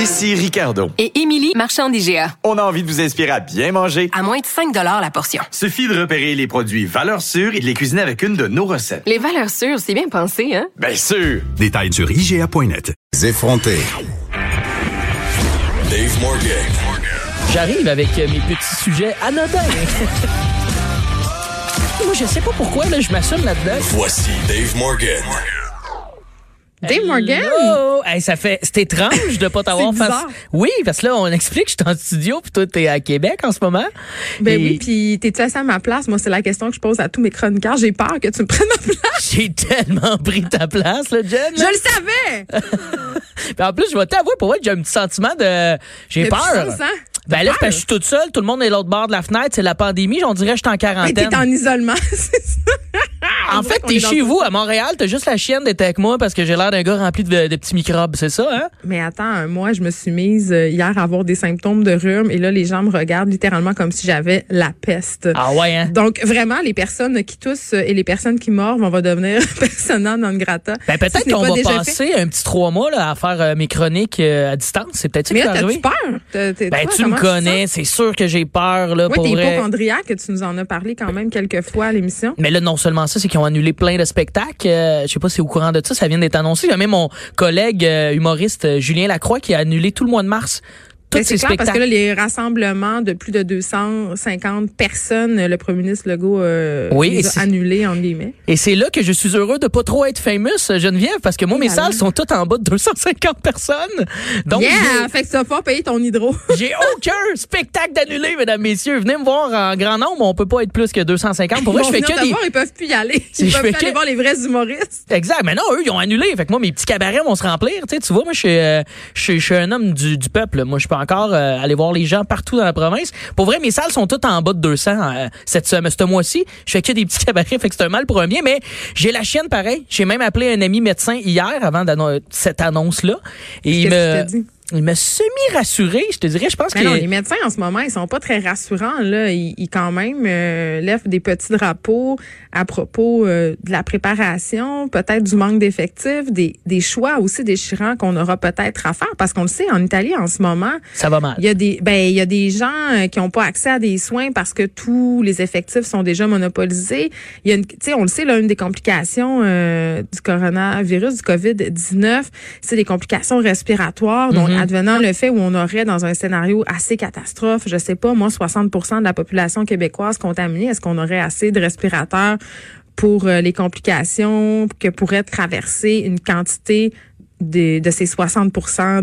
Ici Ricardo. Et Émilie, marchand d'IGA. On a envie de vous inspirer à bien manger. À moins de 5 la portion. Suffit de repérer les produits valeurs sûres et de les cuisiner avec une de nos recettes. Les valeurs sûres, c'est bien pensé, hein? Bien sûr! Détails sur IGA.net. Effronté. Dave Morgan. J'arrive avec euh, mes petits sujets anodins. Moi, je sais pas pourquoi, là, je m'assume là-dedans. Voici Dave Morgan. Dave Morgan? Hey, ça fait, c'est étrange de pas t'avoir C'est face. bizarre. Oui, parce que là, on explique que je suis en studio puis toi, t'es à Québec en ce moment. Ben Et oui, puis t'es-tu assis à ma place? Moi, c'est la question que je pose à tous mes chroniqueurs. J'ai peur que tu me prennes ma place. J'ai tellement pris ta place, là, Jen. Je le savais! Puis en plus, je vais t'avouer, pour vrai, que j'ai un petit sentiment de, j'ai peur. puissance, hein? Ben là, peur? parce que je suis toute seule, tout le monde est l'autre bord de la fenêtre, c'est la pandémie, on dirait que je suis en Ben, quarantaine. t'es en isolement, c'est ça. T'es chez vous, à Montréal, t'as juste la chienne d'être avec moi parce que j'ai l'air d'un gars rempli de, de petits microbes, c'est ça, hein? Mais attends, moi, je me suis mise euh, hier à avoir des symptômes de rhume et là, les gens me regardent littéralement comme si j'avais la peste. Ah ouais, hein? Donc, vraiment, les personnes qui toussent et les personnes qui mordent, on va devenir persona non grata. Ben peut-être qu'on va fait. passer un petit trois mois là, à faire euh, mes chroniques euh, à distance. C'est peut-être ça qui va arriver. peur? T'as- t'es- Ben toi, tu me connais, c'est sûr que j'ai peur là Oui, pour t'es hypochondriaque, tu nous en as parlé quand même quelques fois à l'émission. Mais là, non seulement ça, c'est qu'ils ont annulé plein de spectacles. Euh, je sais pas si au courant de ça, ça vient d'être annoncé. A même mon collègue euh, humoriste euh, Julien Lacroix qui a annulé tout le mois de mars. Tous ces clair parce que là, les rassemblements de plus de 250 personnes, le premier ministre Legault euh, Oui, les a annulés, entre guillemets. Et c'est là que je suis heureux de pas trop être famous, Geneviève, parce que moi, mes Et voilà. salles sont toutes en bas de 250 personnes. Donc, yeah! Fait que tu vas pas payer ton hydro. J'ai aucun spectacle d'annulé, mesdames, messieurs. Venez me voir en grand nombre. On peut pas être plus que 250. Pour Ils je fais que des... voir, ils peuvent plus y aller. Ils je peuvent fais plus aller que- voir les vrais humoristes. Exact. Mais non, eux, ils ont annulé. Fait que moi, mes petits cabarets vont se remplir. Tu sais, tu vois, moi, je suis, euh, je suis- je suis un homme du, du peuple. Moi, je peux encore euh, aller voir les gens partout dans la province. Pour vrai, mes salles sont toutes en bas de 200 euh, cette semaine, ce mois-ci. Je fais que des petits cabarets, fait que c'est un mal pour un bien. Mais j'ai la chienne pareil. J'ai même appelé un ami médecin hier avant cette annonce-là. Et il Qu'est-ce me? Il m'a semi-rassuré. Je te dirais, je pense Mais que... non, les médecins en ce moment, ils sont pas très rassurants. Là, ils, ils quand même euh, lèvent des petits drapeaux à propos euh, de la préparation, peut-être du manque d'effectifs, des, des choix aussi déchirants qu'on aura peut-être à faire, parce qu'on le sait en Italie en ce moment, Ça va mal. il y a des ben il y a des gens euh, qui n'ont pas accès à des soins parce que tous les effectifs sont déjà monopolisés. Il y a une tu sais on le sait là une des complications euh, du coronavirus du Covid-19, c'est des complications respiratoires donc advenant le fait où on aurait dans un scénario assez catastrophe, je sais pas moi 60% de la population québécoise contaminée, est-ce qu'on aurait assez de respirateurs pour euh, les complications que pourrait traverser une quantité de, de ces 60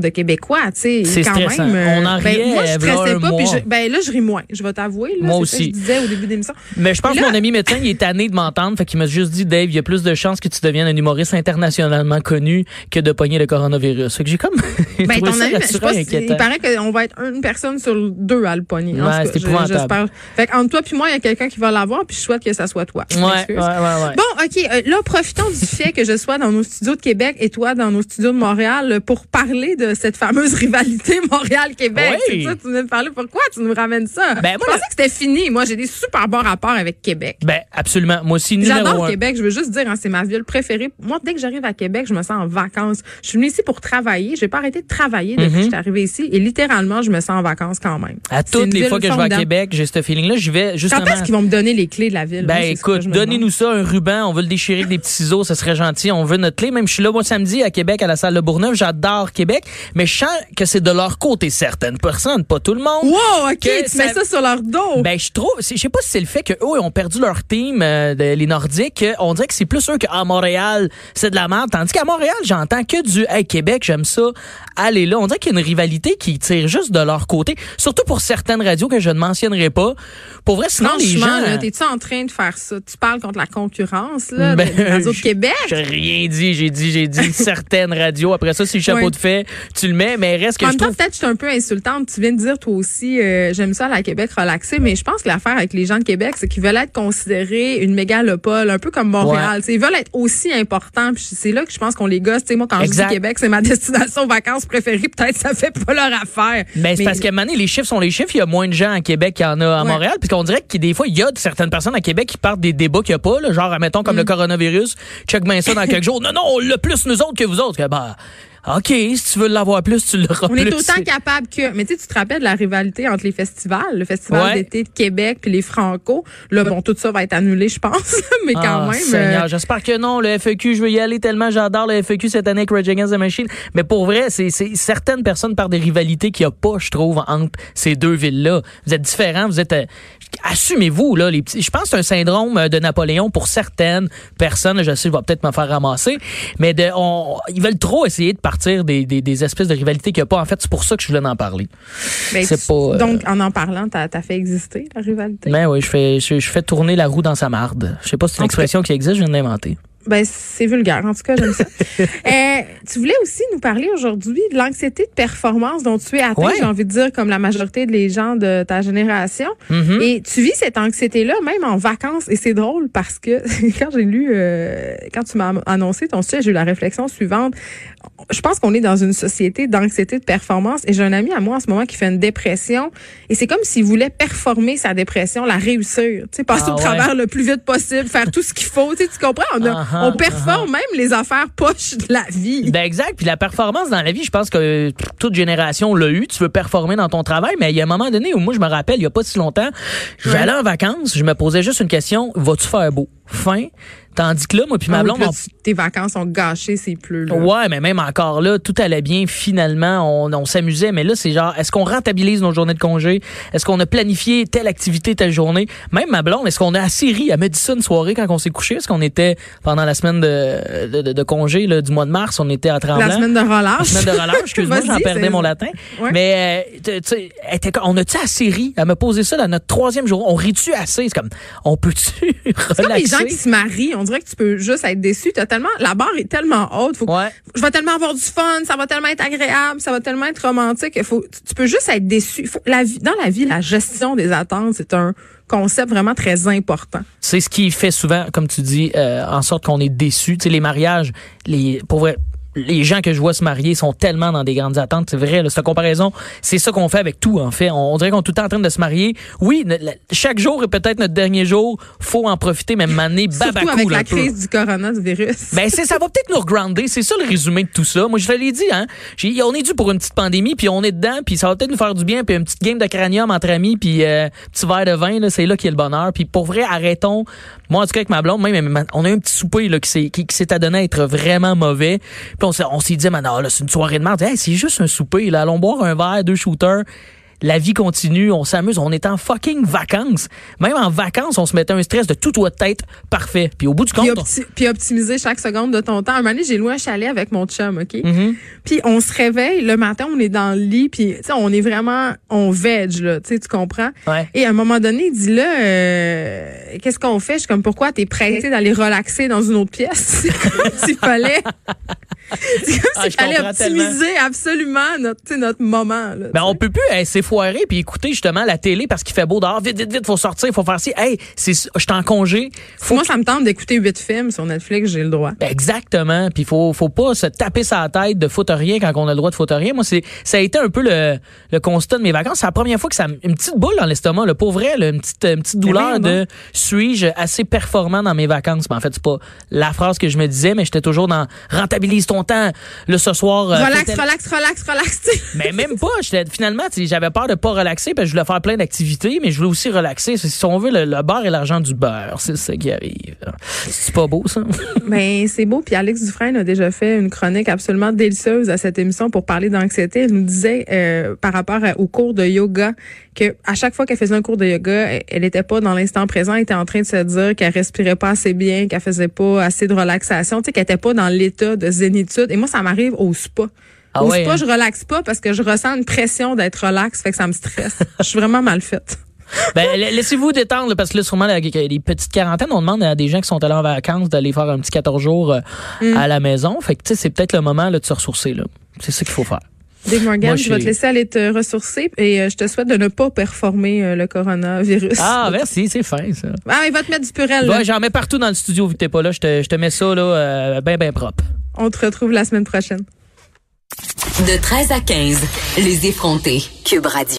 de Québécois, tu sais, quand stressant. même. euh, On en ben, riait, moi, je stressais pas, puis je, ben là, je ris moins. Je vais t'avouer, là. Moi c'est ça que aussi. je disais au début de l'émission. Mais je pense que mon ami médecin, il est tanné de m'entendre. Fait qu'il m'a juste dit, Dave, il y a plus de chances que tu deviennes un humoriste internationalement connu que de pogner le coronavirus. Fait que j'ai comme. Ben, ton ami, je sais pas si- il paraît qu'on va être une personne sur deux à le pogner. Ouais, c'est épouvantable. J'espère. Fait qu'entre toi puis moi, il y a quelqu'un qui va l'avoir, puis je souhaite que ça soit toi. Ouais, ouais, ouais, ouais. Bon, OK. euh, là, profitons du fait que je sois dans nos studios de Québec et toi dans nos studios de Montréal euh, pour parler de cette fameuse rivalité Montréal-Québec. Oui. C'est ça, tu venais de parler. Pourquoi tu nous ramènes ça? Ben, je moi, pensais que c'était fini. Moi, j'ai des super bons rapports avec Québec. Ben, absolument. Moi aussi, J'adore. Québec. Je veux juste dire, hein, c'est ma ville préférée. Moi, dès que j'arrive à Québec, je me sens en vacances. Je suis venue ici pour travailler. J'ai pas arrêté de travailler depuis que je suis arrivée ici. Et littéralement, je me sens en vacances quand même. À toutes les fois que je vais à. Québec, j'ai ce feeling-là. J'y vais justement. Quand est-ce qu'ils vont me donner les clés de la ville? Ben écoute, donnez-nous ça, un ruban, on veut le déchirer avec des petits ciseaux, ça serait gentil, on veut notre clé. Même je suis là moi samedi à Québec à la salle de Bourneuf, j'adore Québec, mais je sens que c'est de leur côté certaines personnes, pas tout le monde. Wow, OK, Que tu mets ça sur leur dos. Ben je trouve, je sais pas si c'est le fait que eux ils ont perdu leur team, euh, de- les Nordiques, euh, on dirait que c'est plus eux qu'à Montréal, c'est de la merde, tandis qu'à Montréal j'entends que du hey Québec j'aime ça, allez là, on dirait qu'il y a une rivalité qui tire juste de leur côté, surtout pour certaines radios que je ne mentionnerai pas. Pour vrai, sinon les Franchement, gens. là, t'es-tu en train de faire ça? Tu parles contre la concurrence, là, Ben, de, je- Québec? J'ai rien dit, j'ai dit, j'ai dit une certaine radio. Après ça, si le chapeau de fait, tu le mets, mais reste que En je même temps, peut-être que je suis un peu insultante. Tu viens de dire toi aussi, euh, j'aime ça à la Québec relaxé, mais je pense que l'affaire avec les gens de Québec, c'est qu'ils veulent être considérés une mégalopole, un peu comme Montréal. Ils veulent être aussi importants. Puis c'est là que je pense qu'on les gosse. Tu sais, moi, quand Exact. je dis Québec, c'est ma destination vacances préférée. Peut-être ça fait pas leur affaire. Ben, c'est parce moment donné, les chiffres sont les chiffres. Il y a moins de gens à Québec qu'il y en a à Ouais. Montréal. Puis qu'on dirait que des fois, il y a certaines personnes à Québec qui partent des débats qu'il n'y a pas. Là, genre, admettons, comme le Mm. coronavirus. Check bien ça dans quelques jours. Non, non, on l'a plus nous autres que vous autres. Que, bah, OK, si tu veux l'avoir plus, tu l'auras On plus. est autant capable que. Mais tu sais, tu te rappelles de la rivalité entre les festivals, le festival Ouais. d'été de Québec puis les Franco. Là, bon, tout ça va être annulé, je pense. mais quand Ah, même. Euh, j'espère que non. Le FEQ, je veux y aller tellement. J'adore le FEQ cette année avec Rage Against the Machine. Mais pour vrai, c'est certaines personnes par des rivalités qu'il n'y a pas, je trouve, entre ces deux villes-là. Vous êtes différents, vous êtes... euh, Assumez-vous, là, les petits. Je pense que c'est un syndrome euh, de Napoléon pour certaines personnes. Je sais, je vais peut-être me faire ramasser. Mais de, on, ils veulent trop essayer de partir des, des, des espèces de rivalités qu'il n'y a pas. En fait, c'est pour ça que je voulais en parler. ben, c'est tu- pas, euh, Donc, en en parlant, t'as as fait exister la rivalité. Mais oui, je fais, je, je fais tourner la roue dans sa marde. Je sais pas si c'est une expression qui existe, je viens de l'inventer. Ben, c'est vulgaire. En tout cas, j'aime ça. Euh, tu voulais aussi nous parler aujourd'hui de l'anxiété de performance dont tu es atteint, Ouais. j'ai envie de dire, comme la majorité des gens de ta génération. Mhm. Et tu vis cette anxiété-là même en vacances. Et c'est drôle parce que quand j'ai lu, euh, quand tu m'as annoncé ton sujet, j'ai eu la réflexion suivante. Je pense qu'on est dans une société d'anxiété de performance. Et j'ai un ami à moi en ce moment qui fait une dépression. Et c'est comme s'il voulait performer sa dépression, la réussir. Tu sais, passer Ah au ouais. travers le plus vite possible, faire tout ce qu'il faut. Tu sais, tu comprends? On, a- Uh-huh, on performe même les affaires poches de la vie. Ben exact. Puis la performance dans la vie, je pense que toute génération l'a eu. Tu veux performer dans ton travail, mais il y a un moment donné où moi, je me rappelle, il y a pas si longtemps, j'allais en vacances, je me posais juste une question vas-tu faire beau? Fin. Tandis que là, moi puis ma Ah oui, blonde, puis là, on- tu- tes vacances sont gâchées, c'est plus là. Ouais, mais même encore là, tout allait bien. Finalement, on, on s'amusait. Mais là, c'est genre, est-ce qu'on rentabilise nos journées de congé? Est-ce qu'on a planifié telle activité, telle journée? Même ma blonde, est-ce qu'on a assez ri? Elle m'a dit ça une soirée quand on s'est couché. Est-ce qu'on était pendant la semaine de, de, de- de congé là, du mois de mars? On était à Tremblant? La semaine de relâche. La semaine de relâche, excuse-moi, j'en perdais mon latin. Ouais. Mais, euh, était on a-tu assez ri? Elle m'a posé ça dans notre troisième jour. On rit-tu assez? C'est comme, on peut-tu C'est comme les gens relaxer? qui se marient. On dirait que tu peux juste être déçu. T'as tellement, la barre est tellement haute. Faut que- Ouais. je vais tellement avoir du fun. Ça va tellement être agréable. Ça va tellement être romantique. Il faut, tu- peux juste être déçu. Il Faut, la vie, dans la vie, la gestion des attentes, c'est un concept vraiment très important. C'est ce qui fait souvent, comme tu dis, euh, en sorte qu'on est déçu. Tu sais, les mariages, les, pour vrai, les gens que je vois se marier sont tellement dans des grandes attentes. C'est vrai, là, cette comparaison, c'est ça qu'on fait avec tout, en fait. On, on dirait qu'on est tout le temps en train de se marier. Oui, ne- la- chaque jour est peut-être notre dernier jour. Faut en profiter, même Surtout babacou avec la peu. crise du coronavirus. Ben c'est ça va peut-être nous regrounder, c'est ça le résumé de tout ça. Moi je te l'ai dit hein, J'ai- on est dû pour une petite pandémie puis on est dedans puis ça va peut-être nous faire du bien puis une petite game de cranium entre amis puis euh, petit verre de vin là, c'est là qu'il y a le bonheur. Puis pour vrai arrêtons. Moi en tout cas avec ma blonde même on a eu un petit souper là qui s'est qui, qui adonné à être vraiment mauvais. Puis on s'est dit maintenant là c'est une soirée de merde. C'est juste un souper là, allons boire un verre, deux shooters. La vie continue, on s'amuse, on est en fucking vacances. Même en vacances, on se mettait un stress de tout doit être parfait. Puis au bout du compte, Puis, on- opti- puis optimiser chaque seconde de ton temps. Un moment donné, j'ai loué un chalet avec mon chum, OK? Mhm. Puis on se réveille, le matin, on est dans le lit, puis tu sais, on est vraiment, on veg, là, tu sais, tu comprends? Ouais. Et à un moment donné, il dit là, euh, qu'est-ce qu'on fait? Je suis comme, pourquoi t'es prêté d'aller relaxer dans une autre pièce? S'il fallait, c'est comme Ah, fallait tellement. optimiser absolument notre, notre moment, là. Ben, on peut plus hey, s'effoirer puis écouter justement la télé parce qu'il fait beau dehors. Vite, vite, vite, faut sortir, faut faire ci. Hey, je suis en congé. Faut Moi, ça me tente d'écouter huit films sur Netflix, j'ai le droit. Ben, Exactement. Puis faut faut pas se taper sa tête de foutre rien quand on a le droit de foutre rien. Moi c'est ça a été un peu le, le constat de mes vacances. C'est la première fois que ça me- une petite boule dans l'estomac, là, pour vrai, là, une petite une petite douleur de suis-je assez performant dans mes vacances? Ben, en fait c'est pas la phrase que je me disais, mais j'étais toujours dans rentabilise ton Là ce soir. euh, relax, tel- relax, relax, relax, tu sais. Mais même pas. Finalement, j'avais peur de pas relaxer parce que je voulais faire plein d'activités, mais je voulais aussi relaxer. Si on veut, le, le beurre et l'argent du beurre, c'est ça qui arrive. C'est pas beau, ça? Ben, c'est beau. Puis Alex Dufresne a déjà fait une chronique absolument délicieuse à cette émission pour parler d'anxiété. Elle nous disait euh, par rapport au cours de yoga que à chaque fois qu'elle faisait un cours de yoga, elle- elle était pas dans l'instant présent, elle était en train de se dire qu'elle respirait pas assez bien, qu'elle faisait pas assez de relaxation, tu sais, qu'elle était pas dans l'état de zénitude. Et moi, ça m'arrive au spa. Ah au ouais, spa, hein? je relaxe pas parce que je ressens une pression d'être relax, fait que ça me stresse. je suis vraiment mal faite. Ben, la- laissez-vous détendre, parce que là, sûrement, les petites quarantaines, on demande à des gens qui sont allés en vacances d'aller faire un petit 14 jours euh, Mm. à la maison. Fait que, tu sais, c'est peut-être le moment là, de se ressourcer, là. C'est ça qu'il faut faire. Dave Morgan, Moi, je vais te laisser aller te ressourcer et euh, je te souhaite de ne pas performer euh, le coronavirus. Ah, merci, c'est fin, ça. Ah, il va te mettre du purel. là. Ouais, j'en mets partout dans le studio, vu que t'es pas là. Je te, je te mets ça, là, euh, ben, ben propre. On te retrouve la semaine prochaine. De 13 à 15, les effrontés. Cube Radio.